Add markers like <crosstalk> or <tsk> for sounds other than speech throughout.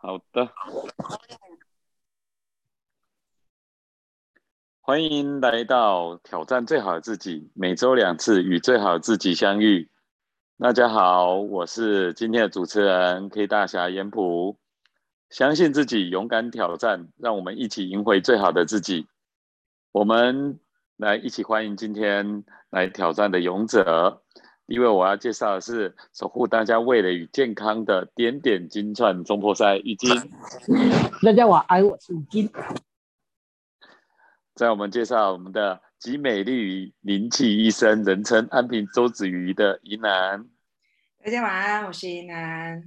好的，欢迎来到挑战最好的自己，每周两次与最好的自己相遇。大家好，我是今天的主持人 K 大侠严普。相信自己，勇敢挑战，让我们一起赢回最好的自己。我们来一起欢迎今天来挑战的勇者。因为我要介绍的是守护大家味蕾与健康的点点金串中破塞浴巾。<laughs> 大家晚安，我是浴巾。在我们介绍我们的集美丽与灵气一身，人称安平周子瑜的宜南。大家晚安，我是宜南。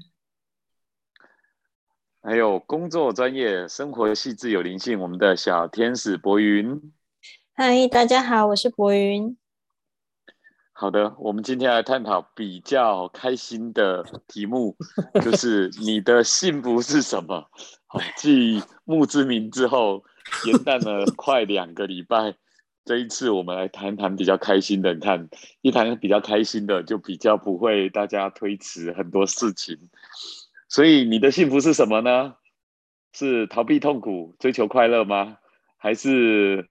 还有工作专业、生活细致有灵性，我们的小天使博云。嗨，大家好，我是博云。好的，我们今天来探讨比较开心的题目，就是 <laughs> 你的幸福是什么？好，继墓志铭之后，延宕了快两个礼拜。这一次我们来谈谈比较开心的，你看，一谈比较开心的，就比较不会大家推迟很多事情。所以你的幸福是什么呢？是逃避痛苦、追求快乐吗？还是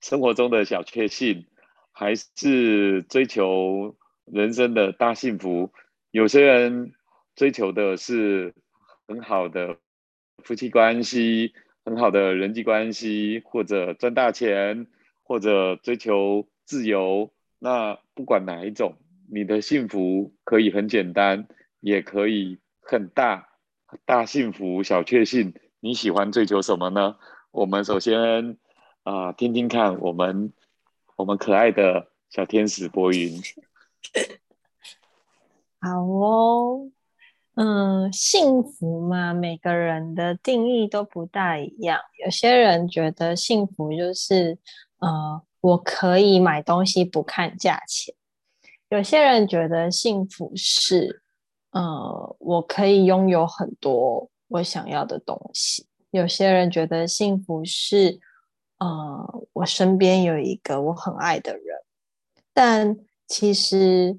生活中的小确幸？还是追求人生的大幸福。有些人追求的是很好的夫妻关系，很好的人际关系，或者赚大钱，或者追求自由。那不管哪一种，你的幸福可以很简单，也可以很大。大幸福、小确幸，你喜欢追求什么呢？我们首先啊，听听看我们。我们可爱的小天使博云，<laughs> 好哦，嗯，幸福嘛，每个人的定义都不大一样。有些人觉得幸福就是，呃，我可以买东西不看价钱；有些人觉得幸福是，呃，我可以拥有很多我想要的东西；有些人觉得幸福是。呃，我身边有一个我很爱的人，但其实，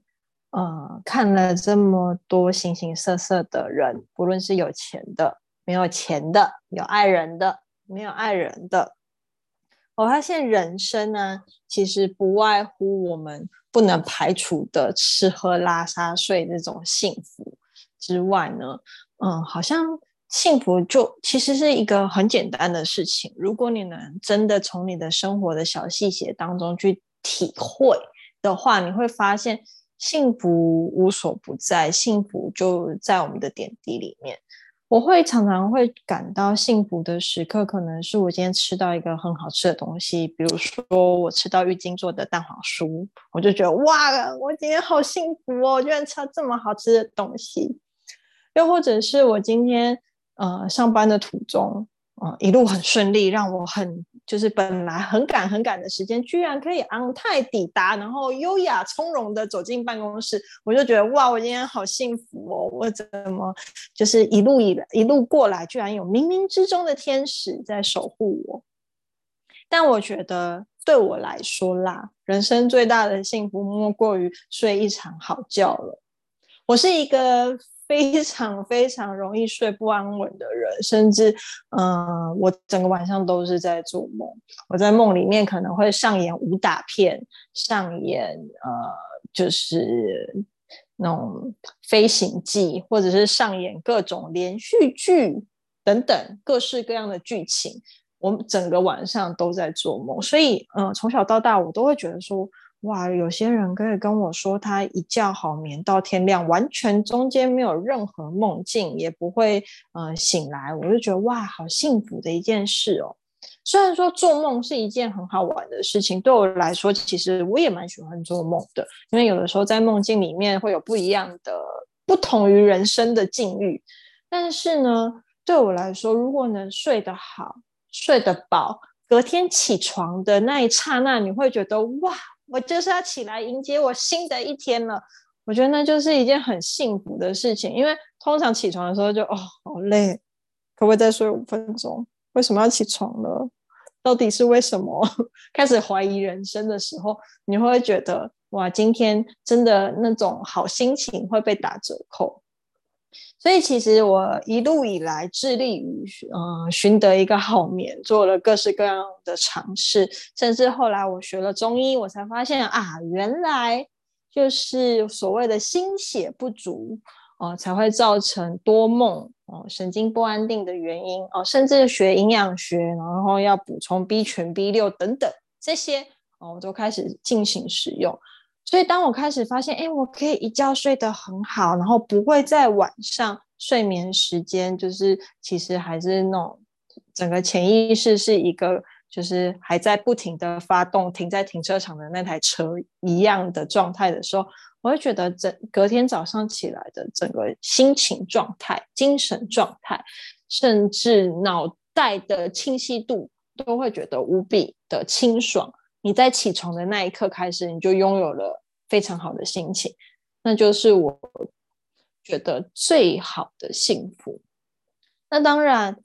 呃，看了这么多形形色色的人，不论是有钱的、没有钱的、有爱人的、没有爱人的，我发现人生呢，其实不外乎我们不能排除的吃喝拉撒睡这种幸福之外呢，嗯，好像。幸福就其实是一个很简单的事情。如果你能真的从你的生活的小细节当中去体会的话，你会发现幸福无所不在，幸福就在我们的点滴里面。我会常常会感到幸福的时刻，可能是我今天吃到一个很好吃的东西，比如说我吃到玉晶做的蛋黄酥，我就觉得哇，我今天好幸福哦，居然吃到这么好吃的东西。又或者是我今天。呃，上班的途中，呃，一路很顺利，让我很就是本来很赶很赶的时间，居然可以昂泰抵达，然后优雅从容的走进办公室，我就觉得哇，我今天好幸福哦！我怎么就是一路以一路过来，居然有冥冥之中的天使在守护我？但我觉得对我来说啦，人生最大的幸福莫过于睡一场好觉了。我是一个。非常非常容易睡不安稳的人，甚至，嗯，我整个晚上都是在做梦。我在梦里面可能会上演武打片，上演呃，就是那种飞行记，或者是上演各种连续剧等等各式各样的剧情。我整个晚上都在做梦，所以，嗯，从小到大我都会觉得说。哇，有些人可以跟我说，他一觉好眠到天亮，完全中间没有任何梦境，也不会呃醒来，我就觉得哇，好幸福的一件事哦。虽然说做梦是一件很好玩的事情，对我来说，其实我也蛮喜欢做梦的，因为有的时候在梦境里面会有不一样的、不同于人生的境遇。但是呢，对我来说，如果能睡得好、睡得饱，隔天起床的那一刹那，你会觉得哇。我就是要起来迎接我新的一天了，我觉得那就是一件很幸福的事情。因为通常起床的时候就哦好累，可不可以再睡五分钟？为什么要起床呢？到底是为什么？<laughs> 开始怀疑人生的时候，你会觉得哇，今天真的那种好心情会被打折扣。所以其实我一路以来致力于嗯寻得一个好眠，做了各式各样的尝试，甚至后来我学了中医，我才发现啊，原来就是所谓的心血不足哦，才会造成多梦哦，神经不安定的原因哦，甚至学营养学，然后要补充 B 群、B 六等等这些哦，我都开始进行使用。所以，当我开始发现，哎，我可以一觉睡得很好，然后不会在晚上睡眠时间，就是其实还是那种整个潜意识是一个，就是还在不停的发动，停在停车场的那台车一样的状态的时候，我会觉得整隔天早上起来的整个心情状态、精神状态，甚至脑袋的清晰度，都会觉得无比的清爽。你在起床的那一刻开始，你就拥有了非常好的心情，那就是我觉得最好的幸福。那当然，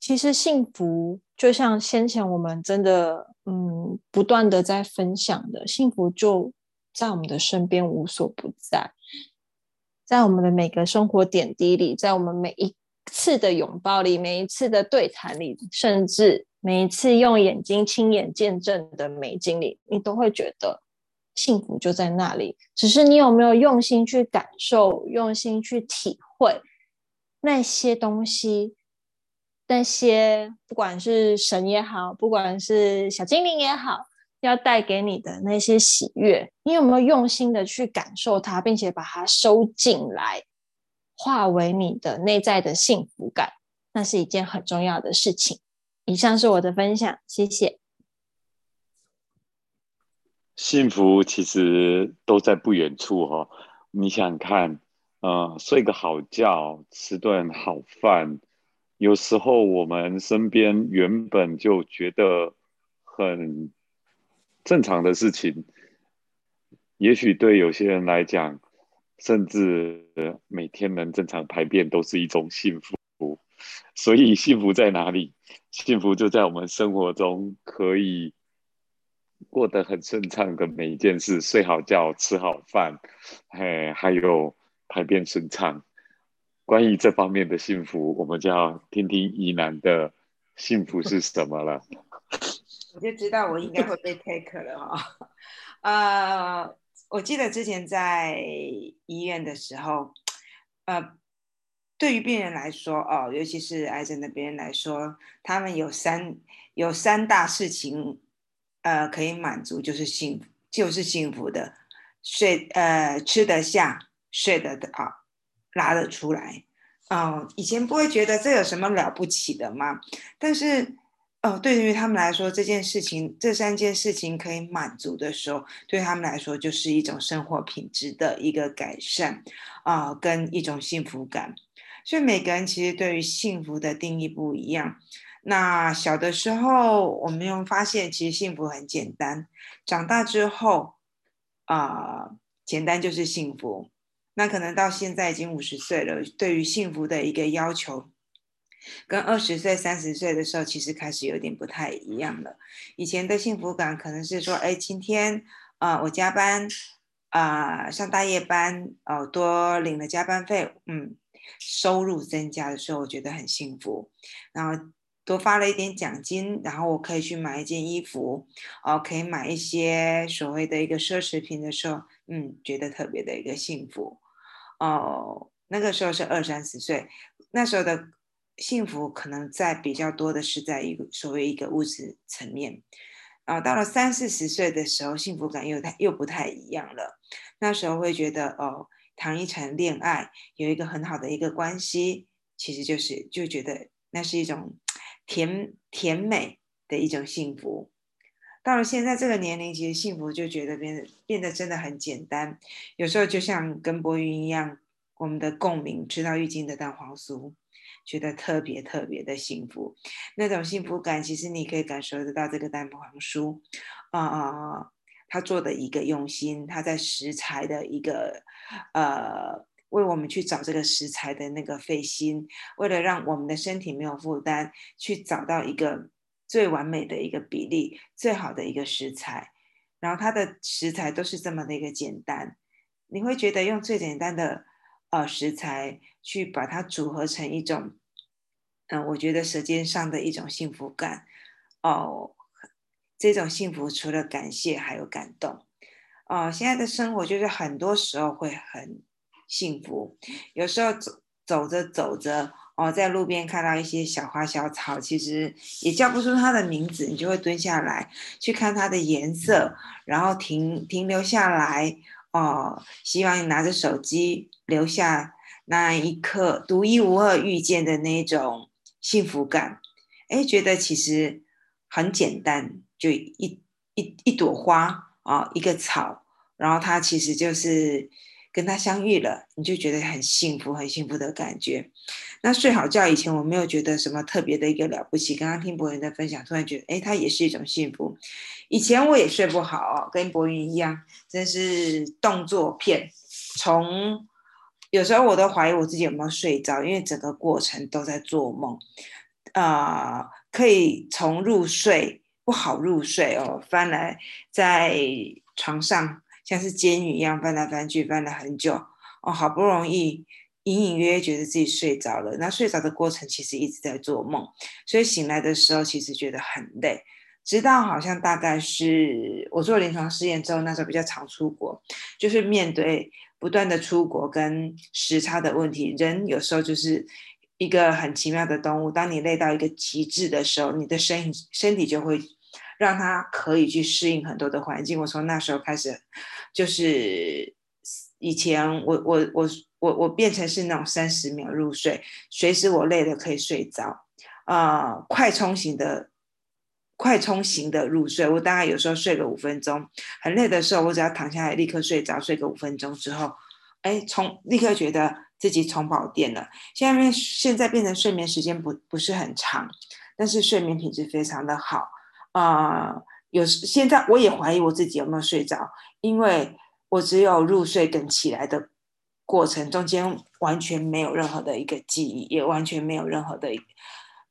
其实幸福就像先前我们真的嗯不断的在分享的，幸福就在我们的身边无所不在，在我们的每个生活点滴里，在我们每一次的拥抱里，每一次的对谈里，甚至。每一次用眼睛亲眼见证的美景里，你都会觉得幸福就在那里。只是你有没有用心去感受、用心去体会那些东西？那些不管是神也好，不管是小精灵也好，要带给你的那些喜悦，你有没有用心的去感受它，并且把它收进来，化为你的内在的幸福感？那是一件很重要的事情。以上是我的分享，谢谢。幸福其实都在不远处哈，你想看，呃，睡个好觉，吃顿好饭，有时候我们身边原本就觉得很正常的事情，也许对有些人来讲，甚至每天能正常排便都是一种幸福。所以幸福在哪里？幸福就在我们生活中可以过得很顺畅的每一件事，睡好觉，吃好饭，嘿，还有排便顺畅。关于这方面的幸福，我们就要听听宜南的幸福是什么了。<laughs> 我就知道我应该会被 take 了哈。呃，我记得之前在医院的时候，呃。对于病人来说，哦，尤其是癌症的病人来说，他们有三有三大事情，呃，可以满足，就是幸福，就是幸福的，睡，呃，吃得下，睡得啊，拉得出来，哦，以前不会觉得这有什么了不起的吗？但是，哦，对于他们来说，这件事情，这三件事情可以满足的时候，对他们来说就是一种生活品质的一个改善，啊，跟一种幸福感。所以每个人其实对于幸福的定义不一样。那小的时候，我们又发现其实幸福很简单。长大之后，啊，简单就是幸福。那可能到现在已经五十岁了，对于幸福的一个要求，跟二十岁、三十岁的时候其实开始有点不太一样了。以前的幸福感可能是说，哎，今天啊，我加班啊，上大夜班哦，多领了加班费，嗯。收入增加的时候，我觉得很幸福。然后多发了一点奖金，然后我可以去买一件衣服，哦，可以买一些所谓的一个奢侈品的时候，嗯，觉得特别的一个幸福。哦，那个时候是二三十岁，那时候的幸福可能在比较多的是在一个所谓一个物质层面。啊，到了三四十岁的时候，幸福感又太又不太一样了。那时候会觉得哦。谈一场恋爱，有一个很好的一个关系，其实就是就觉得那是一种甜甜美的一种幸福。到了现在这个年龄，其实幸福就觉得变得变得真的很简单。有时候就像跟博云一样，我们的共鸣，吃到郁金的蛋黄酥，觉得特别特别的幸福。那种幸福感，其实你可以感受得到这个蛋黄酥，啊啊。他做的一个用心，他在食材的一个呃，为我们去找这个食材的那个费心，为了让我们的身体没有负担，去找到一个最完美的一个比例，最好的一个食材。然后它的食材都是这么的一个简单，你会觉得用最简单的呃食材，去把它组合成一种，嗯，我觉得舌尖上的一种幸福感。哦，这种幸福除了感谢，还有感动。哦，现在的生活就是很多时候会很幸福，有时候走走着走着，哦，在路边看到一些小花小草，其实也叫不出它的名字，你就会蹲下来去看它的颜色，然后停停留下来，哦，希望你拿着手机留下那一刻独一无二遇见的那种幸福感，哎，觉得其实很简单，就一一一朵花。啊，一个草，然后它其实就是跟他相遇了，你就觉得很幸福，很幸福的感觉。那睡好觉以前我没有觉得什么特别的一个了不起，刚刚听博云的分享，突然觉得，哎，它也是一种幸福。以前我也睡不好，跟博云一样，真是动作片，从有时候我都怀疑我自己有没有睡着，因为整个过程都在做梦，啊，可以从入睡。不好入睡哦，翻来在床上像是监狱一样翻来翻去，翻了很久哦，好不容易隐隐约约觉得自己睡着了。那睡着的过程其实一直在做梦，所以醒来的时候其实觉得很累。直到好像大概是我做临床试验之后，那时候比较常出国，就是面对不断的出国跟时差的问题，人有时候就是。一个很奇妙的动物，当你累到一个极致的时候，你的身身体就会让他可以去适应很多的环境。我从那时候开始，就是以前我我我我我变成是那种三十秒入睡，随时我累了可以睡着，啊，快充型的快充型的入睡。我大概有时候睡个五分钟，很累的时候，我只要躺下来立刻睡着，睡个五分钟之后，哎，充立刻觉得。自己充饱电了，现在现在变成睡眠时间不不是很长，但是睡眠品质非常的好啊。有现在我也怀疑我自己有没有睡着，因为我只有入睡跟起来的过程中间完全没有任何的一个记忆，也完全没有任何的，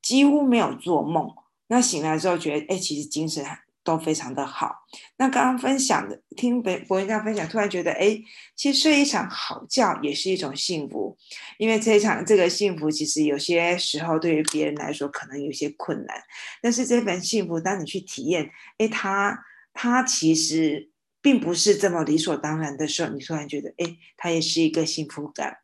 几乎没有做梦。那醒来之后觉得，哎，其实精神。都非常的好。那刚刚分享的，听博博文这样分享，突然觉得，哎，其实睡一场好觉也是一种幸福。因为这一场这个幸福，其实有些时候对于别人来说可能有些困难，但是这份幸福，当你去体验，哎，它它其实并不是这么理所当然的时候，你突然觉得，哎，它也是一个幸福感。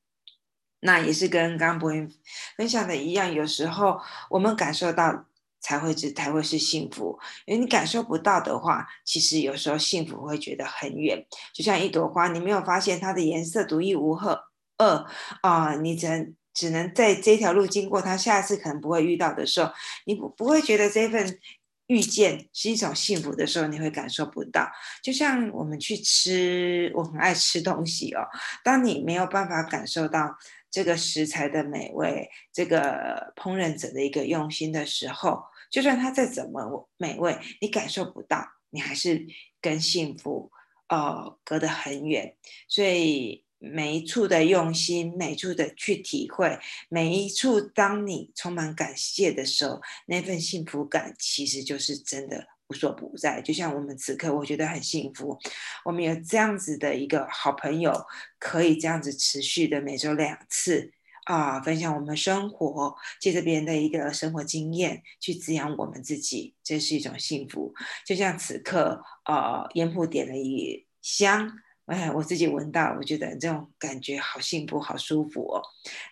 那也是跟刚刚博文分享的一样，有时候我们感受到。才会是才会是幸福，因为你感受不到的话，其实有时候幸福会觉得很远。就像一朵花，你没有发现它的颜色独一无二，二啊，你只能只能在这条路经过它，下次可能不会遇到的时候，你不不会觉得这份遇见是一种幸福的时候，你会感受不到。就像我们去吃，我很爱吃东西哦，当你没有办法感受到。这个食材的美味，这个烹饪者的一个用心的时候，就算它再怎么美味，你感受不到，你还是跟幸福呃隔得很远。所以每一处的用心，每一处的去体会，每一处当你充满感谢的时候，那份幸福感其实就是真的。无所不在，就像我们此刻，我觉得很幸福。我们有这样子的一个好朋友，可以这样子持续的每周两次啊，分享我们生活，借着别人的一个生活经验去滋养我们自己，这是一种幸福。就像此刻，呃，烟铺点了一香。哎，我自己闻到，我觉得这种感觉好幸福、好舒服哦。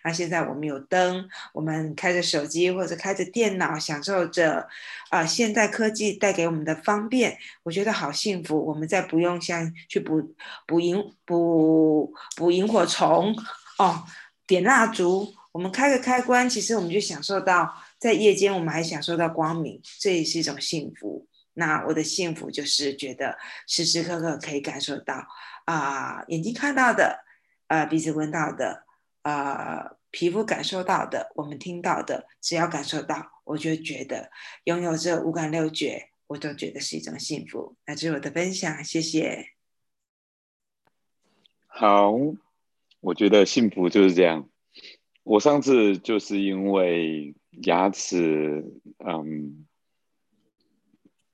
那现在我们有灯，我们开着手机或者开着电脑，享受着啊现代科技带给我们的方便，我觉得好幸福。我们再不用像去捕捕萤捕捕萤火虫哦，点蜡烛，我们开个开关，其实我们就享受到在夜间，我们还享受到光明，这也是一种幸福。那我的幸福就是觉得时时刻刻可以感受到。啊，眼睛看到的，呃，鼻子闻到的，呃，皮肤感受到的，我们听到的，只要感受到，我就觉得拥有这五感六觉，我都觉得是一种幸福。那这是我的分享，谢谢。好，我觉得幸福就是这样。我上次就是因为牙齿，嗯，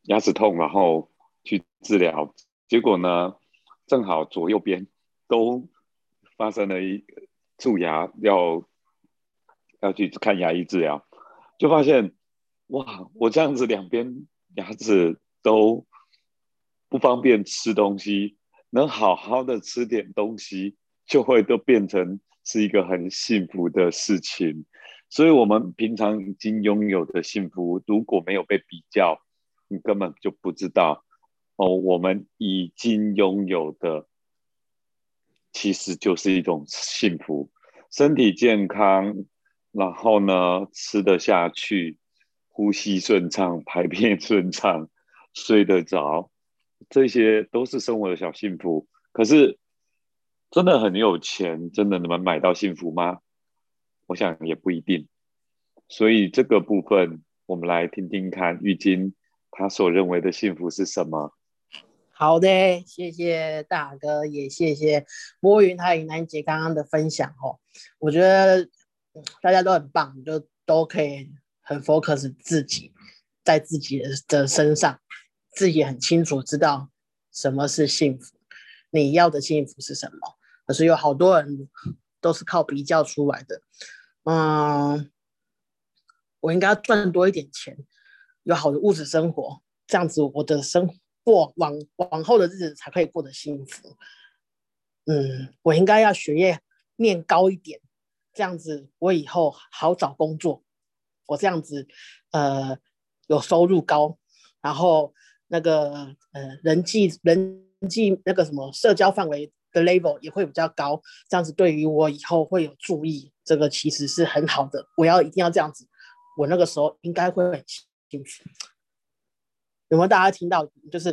牙齿痛，然后去治疗，结果呢？正好左右边都发生了一蛀牙要要去看牙医治疗，就发现哇，我这样子两边牙齿都不方便吃东西，能好好的吃点东西，就会都变成是一个很幸福的事情。所以，我们平常已经拥有的幸福，如果没有被比较，你根本就不知道哦。我们已经拥有的，其实就是一种幸福，身体健康，然后呢，吃得下去，呼吸顺畅，排便 <laughs> 顺畅，睡得着，这些都是生活的小幸福。可是，真的很有钱，真的能买到幸福吗？我想也不一定，所以这个部分我们来听听看玉金他所认为的幸福是什么。好的，谢谢大哥，也谢谢波云还有南姐刚刚的分享哦。我觉得大家都很棒，就都可以很 focus 自己在自己的身上，自己很清楚知道什么是幸福，你要的幸福是什么。可是有好多人都是靠比较出来的。嗯，我应该赚多一点钱，有好的物质生活，这样子我的生过往往后的日子才可以过得幸福。嗯，我应该要学业念高一点，这样子我以后好找工作。我这样子，呃，有收入高，然后那个呃人际人际那个什么社交范围。的 level 也会比较高，这样子对于我以后会有注意，这个其实是很好的。我要一定要这样子，我那个时候应该会很幸福。有没有大家听到？就是，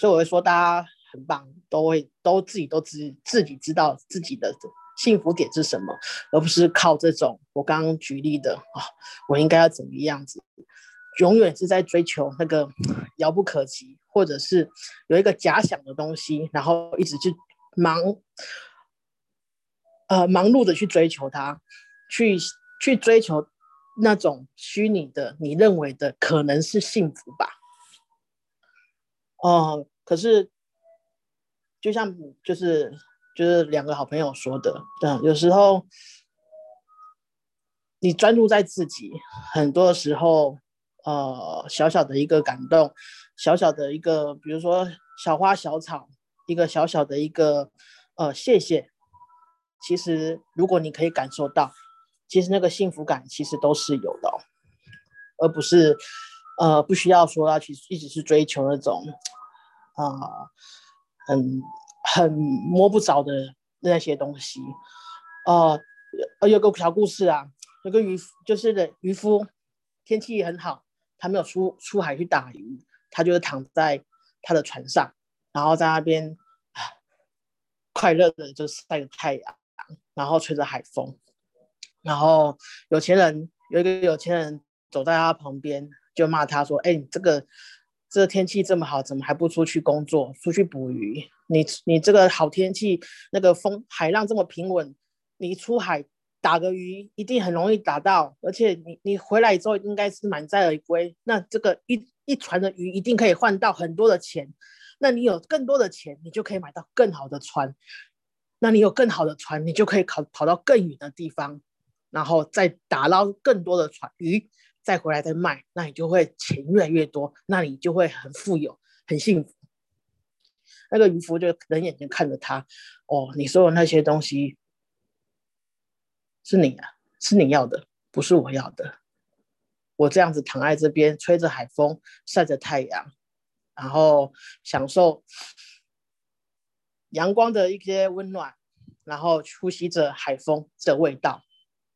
所以我会说大家很棒，都会都自己都知自己知道自己的幸福点是什么，而不是靠这种我刚刚举例的啊，我应该要怎么样子，永远是在追求那个遥不可及，或者是有一个假想的东西，然后一直去。忙，呃，忙碌的去追求它，去去追求那种虚拟的，你认为的可能是幸福吧？哦，可是就像就是就是两个好朋友说的，嗯，有时候你专注在自己，很多时候，呃，小小的一个感动，小小的一个，比如说小花小草。一个小小的一个呃，谢谢。其实，如果你可以感受到，其实那个幸福感其实都是有的，而不是呃，不需要说要去一直去追求那种啊，很很摸不着的那些东西。呃，有个小故事啊，有个渔夫，就是渔夫，天气很好，他没有出出海去打鱼，他就是躺在他的船上。然后在那边快乐的就晒着太阳，然后吹着海风，然后有钱人有一个有钱人走在他旁边，就骂他说：“哎，你这个这天气这么好，怎么还不出去工作，出去捕鱼？你你这个好天气，那个风海浪这么平稳，你出海打个鱼一定很容易打到，而且你你回来之后应该是满载而归，那这个一一船的鱼一定可以换到很多的钱。”那你有更多的钱，你就可以买到更好的船。那你有更好的船，你就可以跑跑到更远的地方，然后再打捞更多的船鱼，再回来再卖。那你就会钱越来越多，那你就会很富有、很幸福。那个渔夫就冷眼睛看着他，哦，你说的那些东西是你啊，是你要的，不是我要的。我这样子躺在这边，吹着海风，晒着太阳。然后享受阳光的一些温暖，然后呼吸着海风的味道，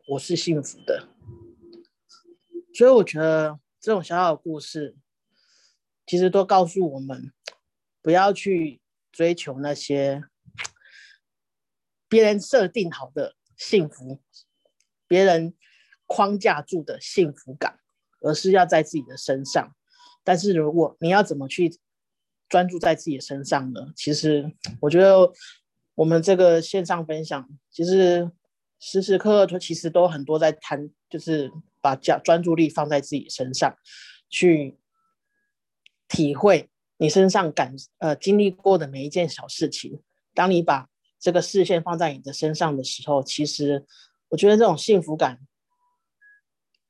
我是幸福的。所以我觉得这种小小的故事，其实都告诉我们，不要去追求那些别人设定好的幸福，别人框架住的幸福感，而是要在自己的身上。但是如果你要怎么去专注在自己的身上呢？其实我觉得我们这个线上分享，其实时时刻刻都其实都很多在谈，就是把专专注力放在自己身上，去体会你身上感呃经历过的每一件小事情。当你把这个视线放在你的身上的时候，其实我觉得这种幸福感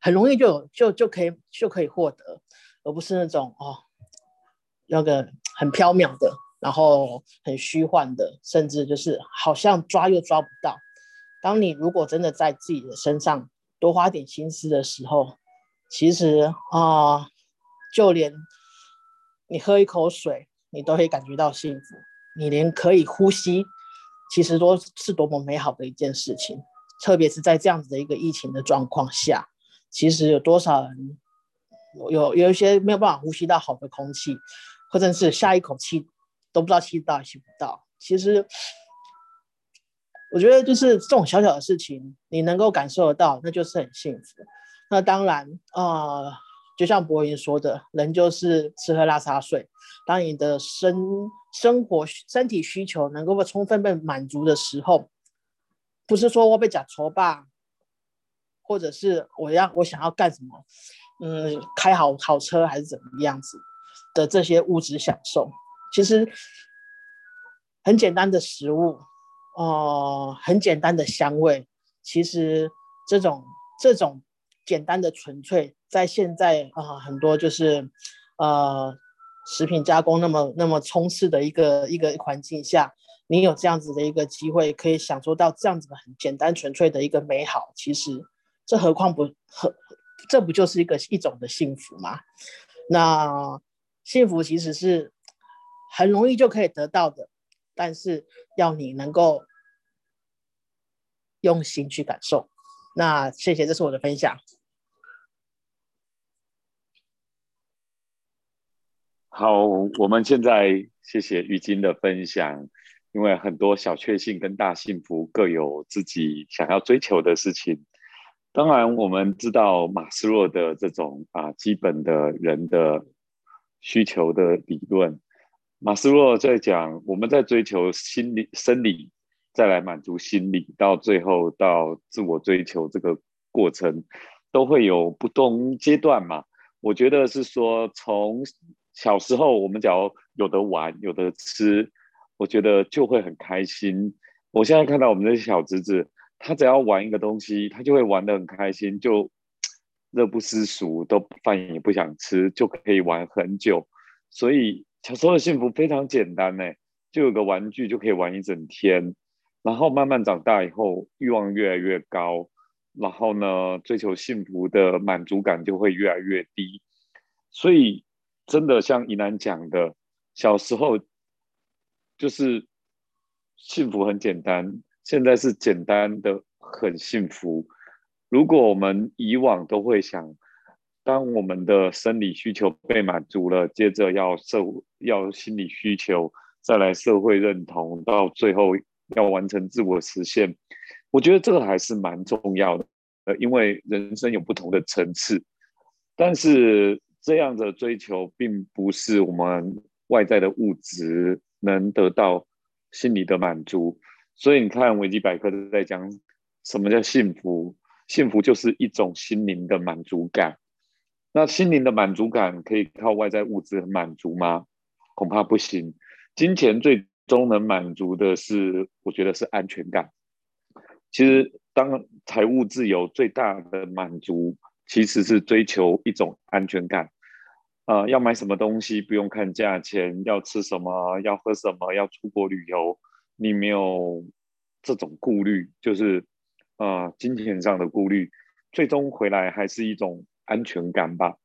很容易就就就可以就可以获得，而不是那种哦那个很缥缈的，然后很虚幻的，甚至就是好像抓又抓不到。当你如果真的在自己的身上多花点心思的时候，其实啊，就连你喝一口水，你都会感觉到幸福。你连可以呼吸，其实都是多么美好的一件事情。特别是在这样子的一个疫情的状况下，其实有多少人有有一些没有办法呼吸到好的空气，或者是下一口气都不知道吸到吸不到。其实，我觉得就是这种小小的事情，你能够感受得到，那就是很幸福。那当然，呃，就像博云说的，人就是吃喝拉撒睡。当你的生生活身体需求能够被充分被满足的时候，不是说我被假愁吧，或者是我要我想要干什么，嗯，开好好车还是怎么样子的这些物质享受，其实很简单的食物，哦，很简单的香味，其实这种这种。简单的纯粹，在现在啊，很多就是呃食品加工那么那么充斥的一个一个环境下，你有这样子的一个机会，可以享受到这样子的很简单纯粹的一个美好。其实这何况不何，这不就是一个一种的幸福吗？那幸福其实是很容易就可以得到的，但是要你能够用心去感受。那谢谢，这是我的分享。好，我们现在谢谢玉金的分享，因为很多小确幸跟大幸福各有自己想要追求的事情。当然，我们知道马斯洛的这种啊基本的人的需求的理论。马斯洛在讲，我们在追求心理生理。再来满足心理，到最后到自我追求这个过程，都会有不同阶段嘛。我觉得是说，从小时候我们只要有的玩，有的吃，我觉得就会很开心。我现在看到我们的小侄子，他只要玩一个东西，他就会玩得很开心，就 <tsk> 乐不思蜀，都饭也不想吃，就可以玩很久。所以小时候的幸福非常简单呢，就有个玩具就可以玩一整天。然后慢慢长大以后，欲望越来越高，然后呢，追求幸福的满足感就会越来越低。所以，真的像怡南讲的，小时候就是幸福很简单，现在是简单的很幸福。如果我们以往都会想，当我们的生理需求被满足了，接着要社要心理需求，再来社会认同，到最后。要完成自我实现，我觉得这个还是蛮重要的。呃，因为人生有不同的层次，但是这样的追求并不是我们外在的物质能得到心理的满足。所以你看，维基百科都在讲什么叫幸福？幸福就是一种心灵的满足感。那心灵的满足感可以靠外在物质满足吗？恐怕不行。金钱最。终能满足的是，我觉得是安全感。其实，当财务自由最大的满足，其实是追求一种安全感。啊，要买什么东西不用看价钱，要吃什么，要喝什么，要出国旅游，你没有这种顾虑，就是啊，金钱上的顾虑，最终回来还是一种安全感吧。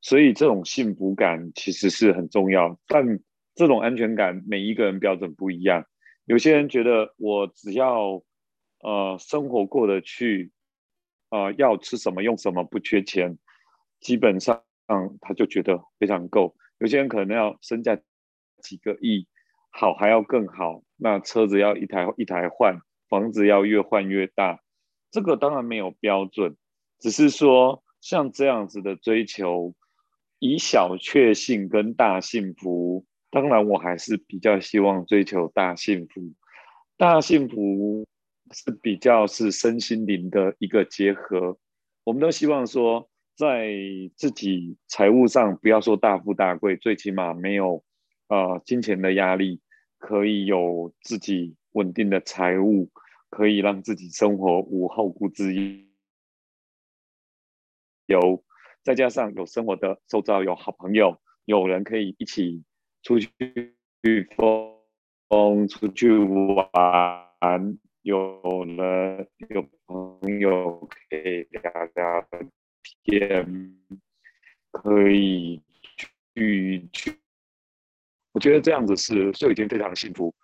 所以，这种幸福感其实是很重要，但。这种安全感，每一个人标准不一样。有些人觉得我只要呃生活过得去，呃要吃什么用什么不缺钱，基本上他就觉得非常够。有些人可能要身价几个亿，好还要更好，那车子要一台一台换，房子要越换越大。这个当然没有标准，只是说像这样子的追求，以小确幸跟大幸福。当然，我还是比较希望追求大幸福。大幸福是比较是身心灵的一个结合。我们都希望说，在自己财务上不要说大富大贵，最起码没有呃金钱的压力，可以有自己稳定的财务，可以让自己生活无后顾之忧，再加上有生活的周遭有好朋友，有人可以一起出去风出去玩，有人有朋友可以聊聊天，可以去去。我觉得这样子是就已经非常幸福，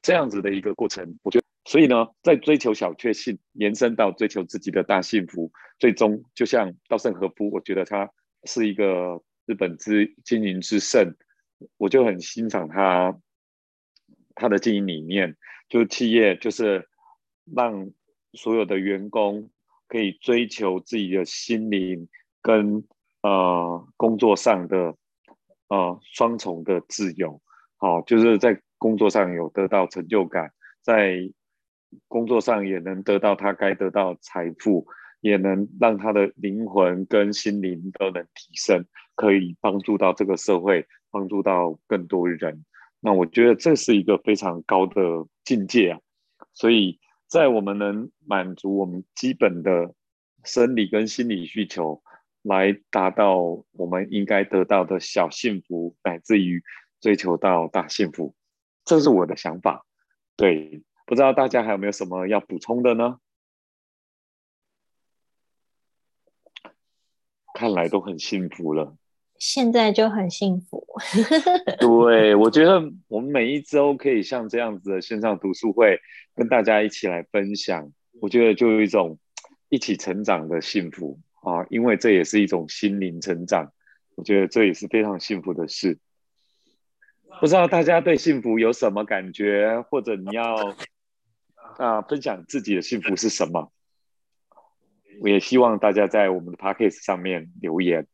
这样子的一个过程，我觉得，所以呢，在追求小确幸，延伸到追求自己的大幸福，最终就像稻盛和夫，我觉得他是一个日本之经营之圣，我就很欣赏他他的经营理念，就是企业就是让所有的员工可以追求自己的心灵跟呃工作上的。呃，双重的自由，好，就是在工作上有得到成就感，在工作上也能得到他该得到财富，也能让他的灵魂跟心灵都能提升，可以帮助到这个社会，帮助到更多人。那我觉得这是一个非常高的境界啊！所以在我们能满足我们基本的生理跟心理需求。来达到我们应该得到的小幸福，乃至于追求到大幸福，这是我的想法。对，不知道大家还有没有什么要补充的呢？看来都很幸福了。现在就很幸福。<laughs> 对，我觉得我们每一周可以像这样子的线上读书会，跟大家一起来分享，我觉得就有一种一起成长的幸福。啊，因为这也是一种心灵成长，我觉得这也是非常幸福的事。不知道大家对幸福有什么感觉，或者你要啊分享自己的幸福是什么？我也希望大家在我们的 podcast 上面留言，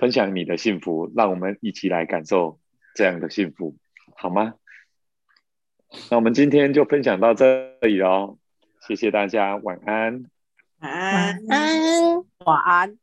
分享你的幸福，让我们一起来感受这样的幸福，好吗？那我们今天就分享到这里喽，谢谢大家，晚安晚安。晚安，晚安。